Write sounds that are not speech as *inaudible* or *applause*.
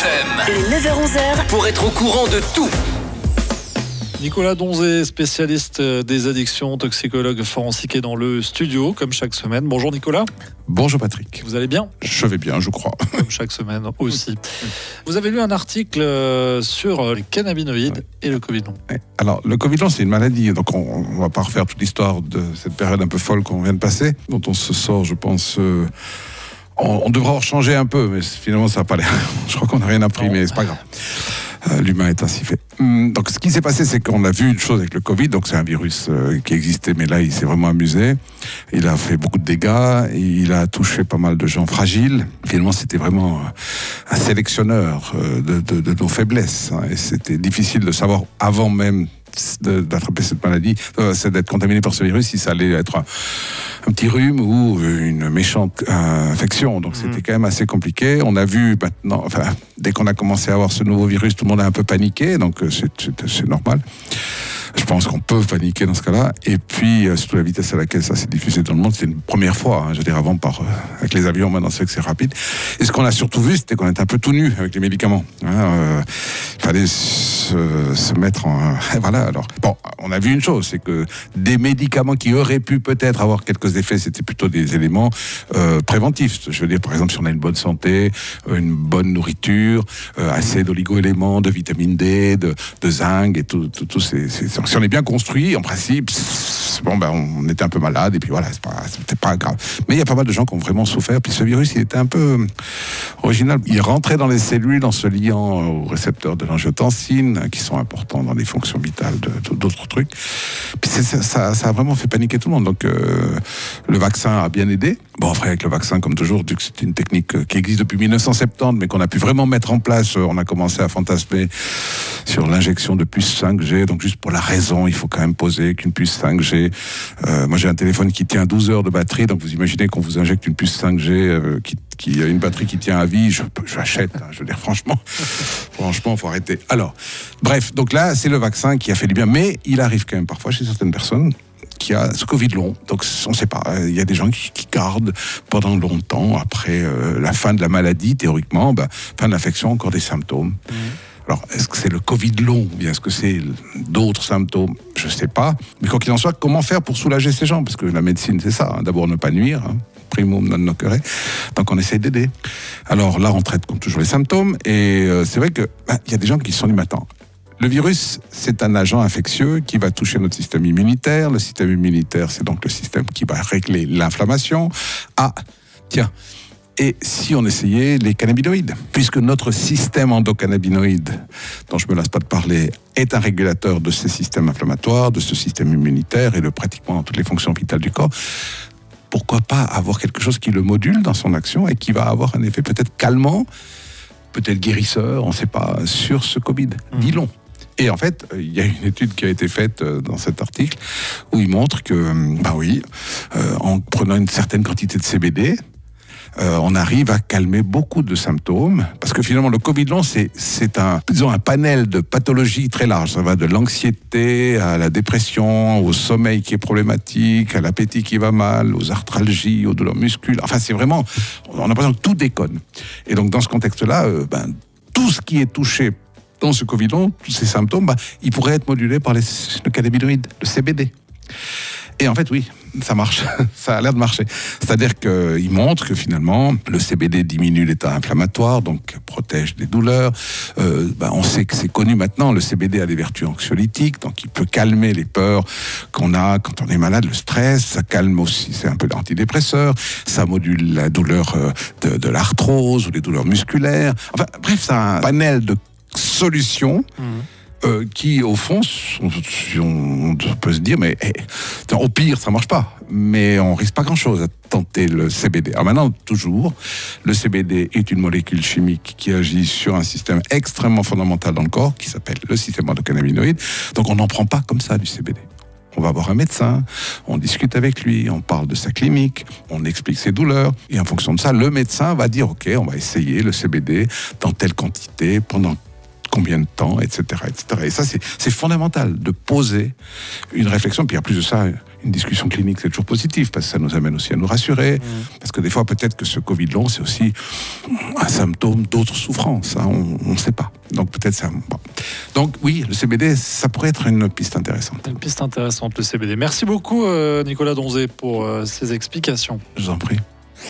FM. Les 9h-11h, Pour être au courant de tout. Nicolas Donzé, spécialiste euh, des addictions, toxicologue forensique est dans le studio, comme chaque semaine. Bonjour Nicolas, Bonjour Patrick. vous allez bien? Je vais bien, je crois. Comme chaque semaine aussi. Vous avez lu un article euh, sur euh, les cannabinoïdes et le Covid long. Alors, le Covid long, c'est une maladie, donc on ne va pas refaire toute l'histoire de cette période un peu folle qu'on vient de passer, dont on se sort, je pense. euh, on, on devra en changer un peu, mais finalement, ça n'a pas l'air. *laughs* Je crois qu'on n'a rien appris, Non. mais c'est pas grave. Euh, L'humain est ainsi fait. Hum, Donc, ce qui s'est passé, c'est qu'on a vu une chose avec le Covid. Donc, c'est un virus euh, qui existait, mais là, il s'est vraiment amusé. Il a fait beaucoup de dégâts. Il a touché pas mal de gens fragiles. Finalement, c'était vraiment euh, un sélectionneur de, de- de nos faiblesses. hein. Et c'était difficile de savoir avant même d'attraper cette maladie, euh, c'est d'être contaminé par ce virus, si ça allait être un, un petit rhume ou une méchante euh, infection. Donc c'était quand même assez compliqué. On a vu maintenant, enfin, dès qu'on a commencé à avoir ce nouveau virus, tout le monde a un peu paniqué, donc euh, c'est- normal. Je pense qu'on peut paniquer dans ce cas-là. Et puis, euh, surtout la vitesse à laquelle ça s'est diffusé dans le monde, c'est une première fois. hein. je veux dire, avant, par, euh, avec les avions, maintenant, c'est que c'est rapide. Et ce qu'on a surtout vu, c'était qu'on était un peu tout nu avec les médicaments. hein. Euh, Il fallait se, mettre en... *laughs* Voilà, alors. Bon, on a vu une chose, c'est que des médicaments qui auraient pu peut-être avoir quelques effets, c'était plutôt des éléments euh, préventifs. Je veux dire, par exemple, si on a une bonne santé, euh, une bonne nourriture, euh, assez d'oligo-éléments, de vitamine D, de, zinc et tout, tout, tout Si on est bien construit, en principe, bon, ben, on était un peu malade et puis voilà, c'est pas, pas grave. Mais il y a pas mal de gens qui ont vraiment souffert. Puis ce virus, il était un peu euh, original. Il rentrait dans les cellules en se liant aux récepteurs de l'angiotensine, hein, qui sont importants dans les fonctions vitales d'autres trucs. Puis ça, a vraiment fait paniquer tout le monde. Donc euh, le vaccin a bien aidé. Bon, après, avec le vaccin, comme toujours, c'est une technique euh, qui existe depuis 1970, mais qu'on a pu vraiment mettre en place, euh, on a commencé à fantasmer sur l'injection de puces 5G. Donc juste pour la raison, il faut quand même poser qu'une puce 5G. Euh, moi, j'ai un téléphone qui tient 12 heures de batterie, donc vous imaginez qu'on vous injecte une puce 5G euh, qui, qui a une batterie qui tient à vie, je j'achète. hein, je veux dire, franchement, *laughs* franchement, faut arrêter. Alors, bref, donc là, c'est le vaccin qui a fait du bien, mais il arrive quand même parfois chez certaines personnes qui a ce Covid long. Donc, on ne sait pas. Il y a des gens qui, qui gardent pendant longtemps, après euh, la fin de la maladie, théoriquement, ben, fin de l'infection, encore des symptômes. Alors, est-ce que c'est le Covid long ou bien est-ce que c'est d'autres symptômes? Je ne sais pas. Mais quoi qu'il en soit, comment faire pour soulager ces gens? Parce que la médecine, c'est ça. hein. D'abord, ne pas nuire. hein. Primum non nocere. Donc, on essaye d'aider. Alors là, on traite comme toujours les symptômes. Et euh, c'est vrai qu'il y a des gens qui se sont dit, mais le virus, c'est un agent infectieux qui va toucher notre système immunitaire. Le système immunitaire, c'est donc le système qui va régler l'inflammation. Ah, tiens. Et si on essayait les cannabinoïdes? Puisque notre système endocannabinoïde, dont je me lasse pas de parler, est un régulateur de ces systèmes inflammatoires, de ce système immunitaire et de pratiquement toutes les fonctions vitales du corps, pourquoi pas avoir quelque chose qui le module dans son action et qui va avoir un effet peut-être calmant, peut-être guérisseur, on ne sait pas, sur ce Covid? Dis long. Et en fait, euh, il y a une étude qui a été faite euh, dans cet article où il montre que, euh, bah oui, euh, en prenant une certaine quantité de CBD, euh, on arrive à calmer beaucoup de symptômes parce que finalement le Covid long c'est un un panel de pathologies très large ça va de l'anxiété à la dépression au sommeil qui est problématique à l'appétit qui va mal aux arthralgies aux douleurs musculaires. Enfin c'est vraiment on a l'impression que tout déconne. Et donc dans ce contexte là ben tout ce qui est touché dans ce Covid long tous ces symptômes ben, ils pourraient être modulés par les, le cannabinoïde le CBD et en fait, oui, ça marche. *laughs* Ça a l'air de marcher. C'est-à-dire qu'il montre que finalement, le CBD diminue l'état inflammatoire, donc protège des douleurs. Euh, ben, on sait que c'est connu maintenant, le CBD a des vertus anxiolytiques, donc il peut calmer les peurs qu'on a quand on est malade, le stress. Ça calme aussi, c'est un peu l'antidépresseur. Ça module la douleur euh, de, l'arthrose ou les douleurs musculaires. Enfin, bref, c'est un panel de solutions. Euh, qui, au fond, on, peut se dire, mais eh, au pire, ça marche pas. Mais on risque pas grand-chose à tenter le CBD. Alors maintenant, toujours, le CBD est une molécule chimique qui agit sur un système extrêmement fondamental dans le corps, qui s'appelle le système endocannabinoïde. Donc on n'en prend pas comme ça du CBD. On va voir un médecin, on discute avec lui, on parle de sa clinique, on explique ses douleurs, et en fonction de ça, le médecin va dire, OK, on va essayer le CBD dans telle quantité pendant combien de temps, etc. etc. Et ça, c'est fondamental de poser une réflexion. Puis en plus de ça, une discussion clinique, c'est toujours positif, parce que ça nous amène aussi à nous rassurer. Mmh. Parce que des fois, peut-être que ce Covid long, c'est aussi un symptôme d'autres souffrances. Hein, on ne sait pas. Donc peut-être ça. Donc oui, le CBD, ça pourrait être une piste intéressante. Une piste intéressante, le CBD. Merci beaucoup, euh, Nicolas Donzé, pour euh, ces explications. Je vous en prie.